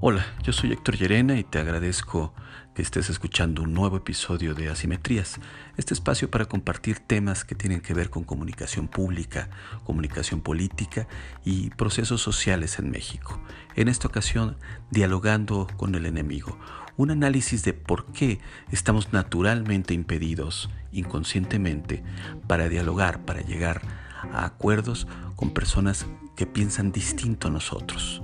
Hola, yo soy Héctor Llerena y te agradezco que estés escuchando un nuevo episodio de Asimetrías, este espacio para compartir temas que tienen que ver con comunicación pública, comunicación política y procesos sociales en México. En esta ocasión, dialogando con el enemigo, un análisis de por qué estamos naturalmente impedidos, inconscientemente, para dialogar, para llegar a acuerdos con personas que piensan distinto a nosotros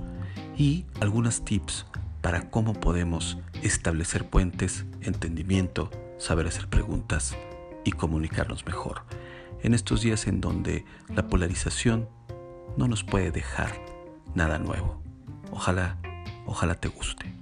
y algunos tips para cómo podemos establecer puentes, entendimiento, saber hacer preguntas y comunicarnos mejor. En estos días en donde la polarización no nos puede dejar nada nuevo. Ojalá, ojalá te guste.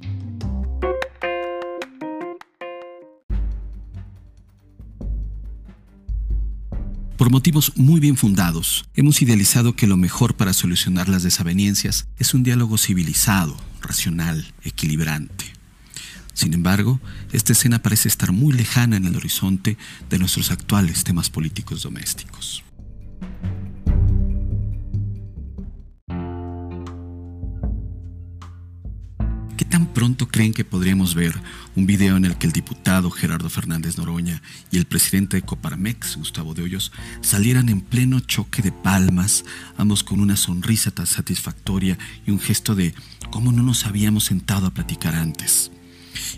Por motivos muy bien fundados, hemos idealizado que lo mejor para solucionar las desavenencias es un diálogo civilizado, racional, equilibrante. Sin embargo, esta escena parece estar muy lejana en el horizonte de nuestros actuales temas políticos domésticos. Pronto creen que podríamos ver un video en el que el diputado Gerardo Fernández Noroña y el presidente de Coparmex, Gustavo de Hoyos, salieran en pleno choque de palmas, ambos con una sonrisa tan satisfactoria y un gesto de cómo no nos habíamos sentado a platicar antes?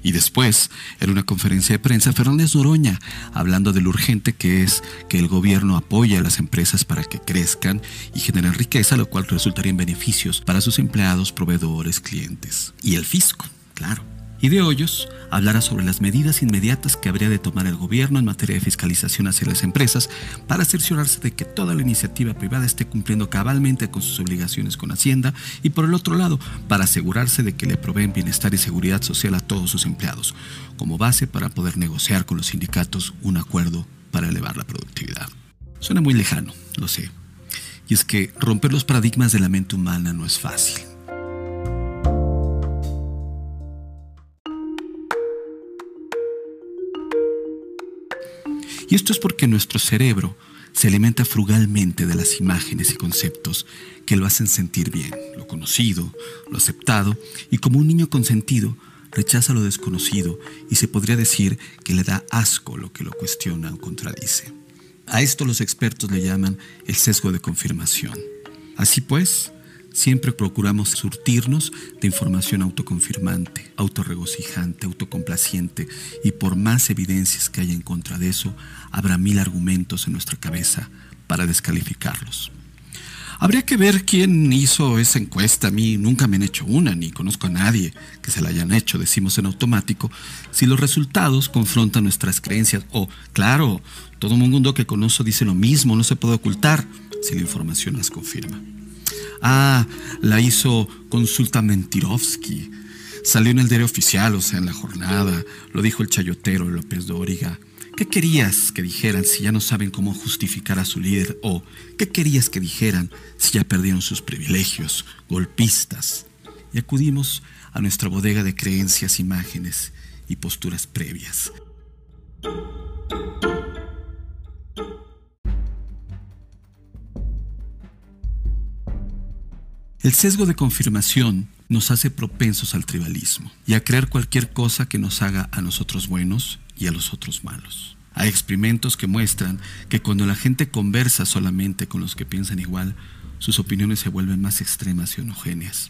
Y después, en una conferencia de prensa, Fernández Noroña, hablando de lo urgente que es que el gobierno apoye a las empresas para que crezcan y generen riqueza, lo cual resultaría en beneficios para sus empleados, proveedores, clientes. Y el fisco, claro y de Hoyos hablará sobre las medidas inmediatas que habría de tomar el gobierno en materia de fiscalización hacia las empresas para cerciorarse de que toda la iniciativa privada esté cumpliendo cabalmente con sus obligaciones con Hacienda y por el otro lado, para asegurarse de que le proveen bienestar y seguridad social a todos sus empleados, como base para poder negociar con los sindicatos un acuerdo para elevar la productividad. Suena muy lejano, lo sé. Y es que romper los paradigmas de la mente humana no es fácil. Esto es porque nuestro cerebro se alimenta frugalmente de las imágenes y conceptos que lo hacen sentir bien, lo conocido, lo aceptado, y como un niño consentido, rechaza lo desconocido y se podría decir que le da asco lo que lo cuestiona o contradice. A esto los expertos le llaman el sesgo de confirmación. Así pues, Siempre procuramos surtirnos de información autoconfirmante, autorregocijante, autocomplaciente, y por más evidencias que haya en contra de eso, habrá mil argumentos en nuestra cabeza para descalificarlos. Habría que ver quién hizo esa encuesta. A mí nunca me han hecho una, ni conozco a nadie que se la hayan hecho, decimos en automático, si los resultados confrontan nuestras creencias. O, claro, todo mundo que conozco dice lo mismo, no se puede ocultar si la información las confirma. Ah, la hizo Consulta Mentirovsky. Salió en el diario oficial, o sea, en la jornada. Lo dijo el chayotero López Dóriga. ¿Qué querías que dijeran si ya no saben cómo justificar a su líder? ¿O qué querías que dijeran si ya perdieron sus privilegios? Golpistas. Y acudimos a nuestra bodega de creencias, imágenes y posturas previas. El sesgo de confirmación nos hace propensos al tribalismo y a creer cualquier cosa que nos haga a nosotros buenos y a los otros malos. Hay experimentos que muestran que cuando la gente conversa solamente con los que piensan igual, sus opiniones se vuelven más extremas y homogéneas.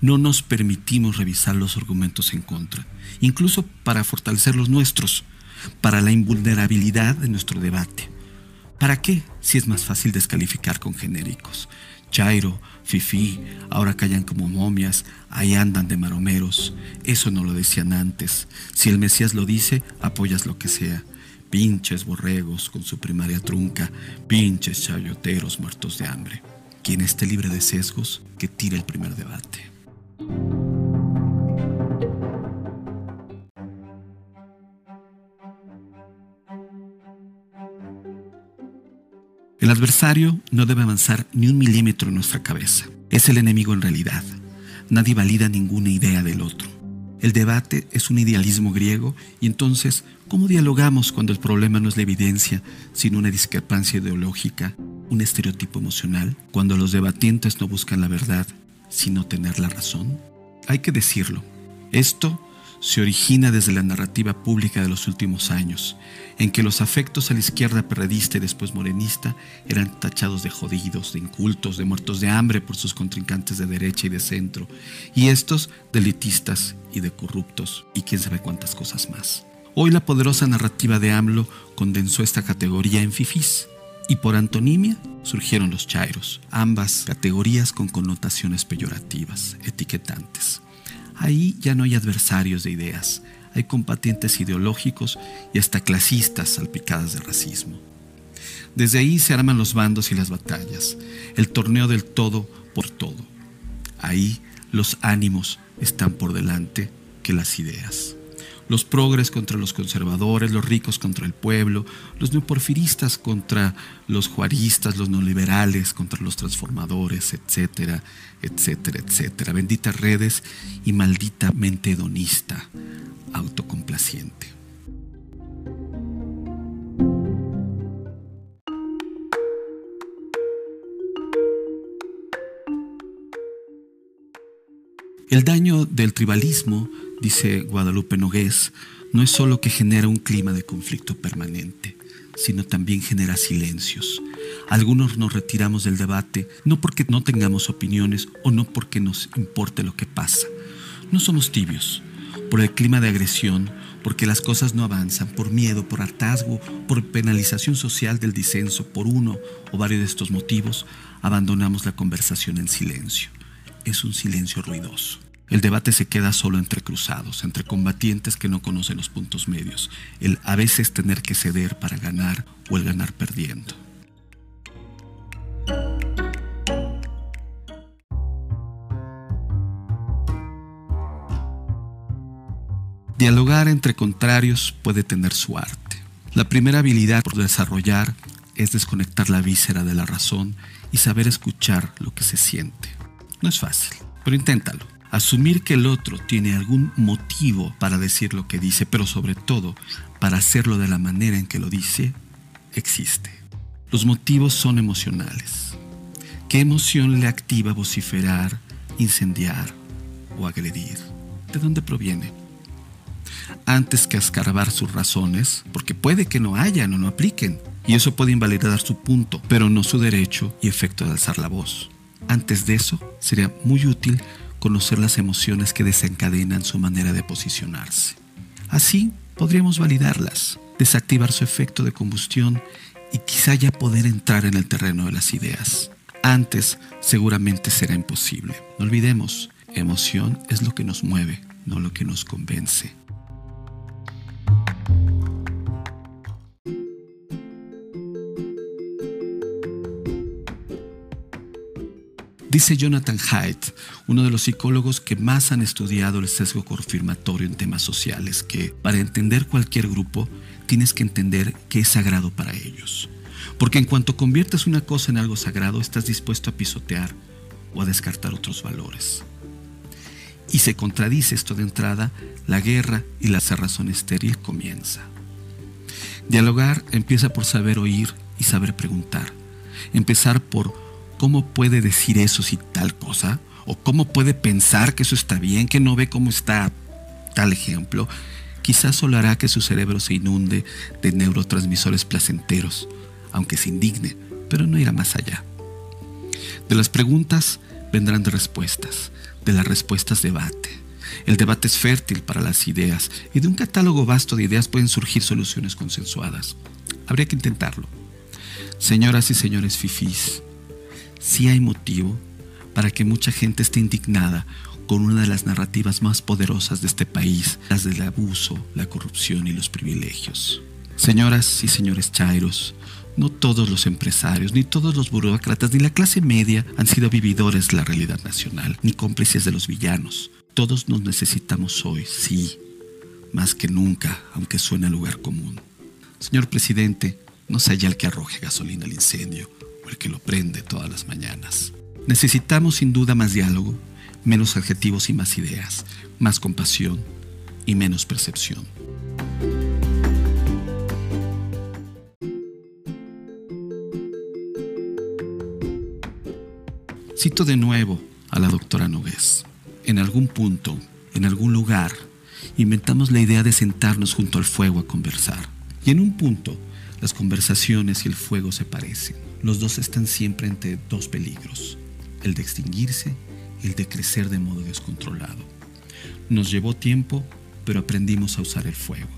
No nos permitimos revisar los argumentos en contra, incluso para fortalecer los nuestros, para la invulnerabilidad de nuestro debate. ¿Para qué si es más fácil descalificar con genéricos? Chairo, Fifi, ahora callan como momias, ahí andan de maromeros. Eso no lo decían antes. Si el Mesías lo dice, apoyas lo que sea. Pinches borregos con su primaria trunca, pinches chayoteros muertos de hambre. Quien esté libre de sesgos, que tire el primer debate. Adversario no debe avanzar ni un milímetro en nuestra cabeza. Es el enemigo en realidad. Nadie valida ninguna idea del otro. El debate es un idealismo griego y entonces, ¿cómo dialogamos cuando el problema no es la evidencia, sino una discrepancia ideológica, un estereotipo emocional, cuando los debatientes no buscan la verdad, sino tener la razón? hay que decirlo, esto se origina desde la narrativa pública de los últimos años, en que los afectos a la izquierda perredista y después morenista eran tachados de jodidos, de incultos, de muertos de hambre por sus contrincantes de derecha y de centro, y estos de elitistas y de corruptos, y quién sabe cuántas cosas más. Hoy la poderosa narrativa de AMLO condensó esta categoría en fifís, y por antonimia surgieron los chairos, ambas categorías con connotaciones peyorativas, etiquetantes. Ahí ya no hay adversarios de ideas, hay combatientes ideológicos y hasta clasistas salpicadas de racismo. Desde ahí se arman los bandos y las batallas, el torneo del todo por todo. Ahí los ánimos están por delante que las ideas. Los progres contra los conservadores, los ricos contra el pueblo, los neoporfiristas contra los juaristas, los neoliberales contra los transformadores, etcétera, etcétera, etcétera. Benditas redes y maldita mente hedonista, autocomplaciente. El daño del tribalismo, dice Guadalupe Nogués, no es solo que genera un clima de conflicto permanente, sino también genera silencios. Algunos nos retiramos del debate no porque no tengamos opiniones o no porque nos importe lo que pasa. No somos tibios, por el clima de agresión, porque las cosas no avanzan, por miedo, por hartazgo, por penalización social del disenso, por uno o varios de estos motivos, abandonamos la conversación en silencio. Es un silencio ruidoso. El debate se queda solo entre cruzados, entre combatientes que no conocen los puntos medios, el a veces tener que ceder para ganar o el ganar perdiendo. Dialogar entre contrarios puede tener su arte. La primera habilidad por desarrollar es desconectar la víscera de la razón y saber escuchar lo que se siente. No es fácil, pero inténtalo. Asumir que el otro tiene algún motivo para decir lo que dice, pero sobre todo para hacerlo de la manera en que lo dice, existe. Los motivos son emocionales. ¿Qué emoción le activa vociferar, incendiar o agredir? ¿De dónde proviene? antes que escarbar sus razones, porque puede que no hayan o no apliquen, y eso puede invalidar su punto, pero no su derecho y efecto de alzar la voz. Antes de eso, sería muy útil conocer las emociones que desencadenan su manera de posicionarse. Así podríamos validarlas, desactivar su efecto de combustión y quizá ya poder entrar en el terreno de las ideas. Antes seguramente será imposible. No olvidemos, emoción es lo que nos mueve, no lo que nos convence. Dice Jonathan Haidt, uno de los psicólogos que más han estudiado el sesgo confirmatorio en temas sociales, que para entender cualquier grupo tienes que entender que es sagrado para ellos. Porque en cuanto conviertes una cosa en algo sagrado, estás dispuesto a pisotear o a descartar otros valores. Y se contradice esto de entrada, la guerra y la cerrazón estéril comienza. Dialogar empieza por saber oír y saber preguntar. Empezar por ¿cómo puede decir eso si tal cosa? ¿O cómo puede pensar que eso está bien, que no ve cómo está tal ejemplo? Quizás solo hará que su cerebro se inunde de neurotransmisores placenteros, aunque se indigne, pero no irá más allá. De las preguntas vendrán de respuestas, de las respuestas debate. El debate es fértil para las ideas y de un catálogo vasto de ideas pueden surgir soluciones consensuadas. Habría que intentarlo. Señoras y señores fifís, sí hay motivo para que mucha gente esté indignada con una de las narrativas más poderosas de este país, las del abuso, la corrupción y los privilegios. Señoras y señores chairos, no todos los empresarios, ni todos los burócratas, ni la clase media han sido vividores de la realidad nacional, ni cómplices de los villanos. Todos nos necesitamos hoy, sí, más que nunca, aunque suene a lugar común. Señor presidente, no sea ya el que arroje gasolina al incendio, el que lo prende todas las mañanas. Necesitamos sin duda más diálogo, menos adjetivos y más ideas, más compasión y menos percepción. Cito de nuevo a la doctora Nogués. En algún punto, en algún lugar, inventamos la idea de sentarnos junto al fuego a conversar. Y en un punto, las conversaciones y el fuego se parecen. Los dos están siempre entre dos peligros, el de extinguirse y el de crecer de modo descontrolado. Nos llevó tiempo, pero aprendimos a usar el fuego.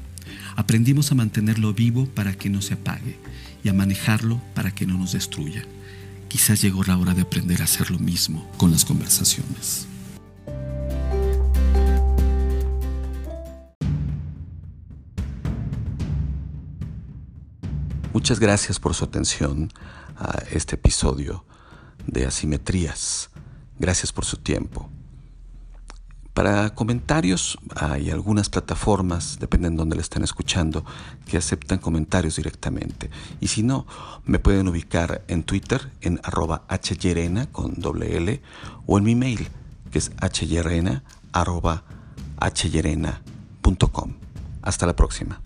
Aprendimos a mantenerlo vivo para que no se apague y a manejarlo para que no nos destruya. Quizás llegó la hora de aprender a hacer lo mismo con las conversaciones. Muchas gracias por su atención a este episodio de Asimetrías. Gracias por su tiempo. Para comentarios hay algunas plataformas, dependen de donde le estén escuchando, que aceptan comentarios directamente. Y si no, me pueden ubicar en Twitter en arroba hyerena con doble o en mi mail que es hyerena hyerena.com. Hasta la próxima.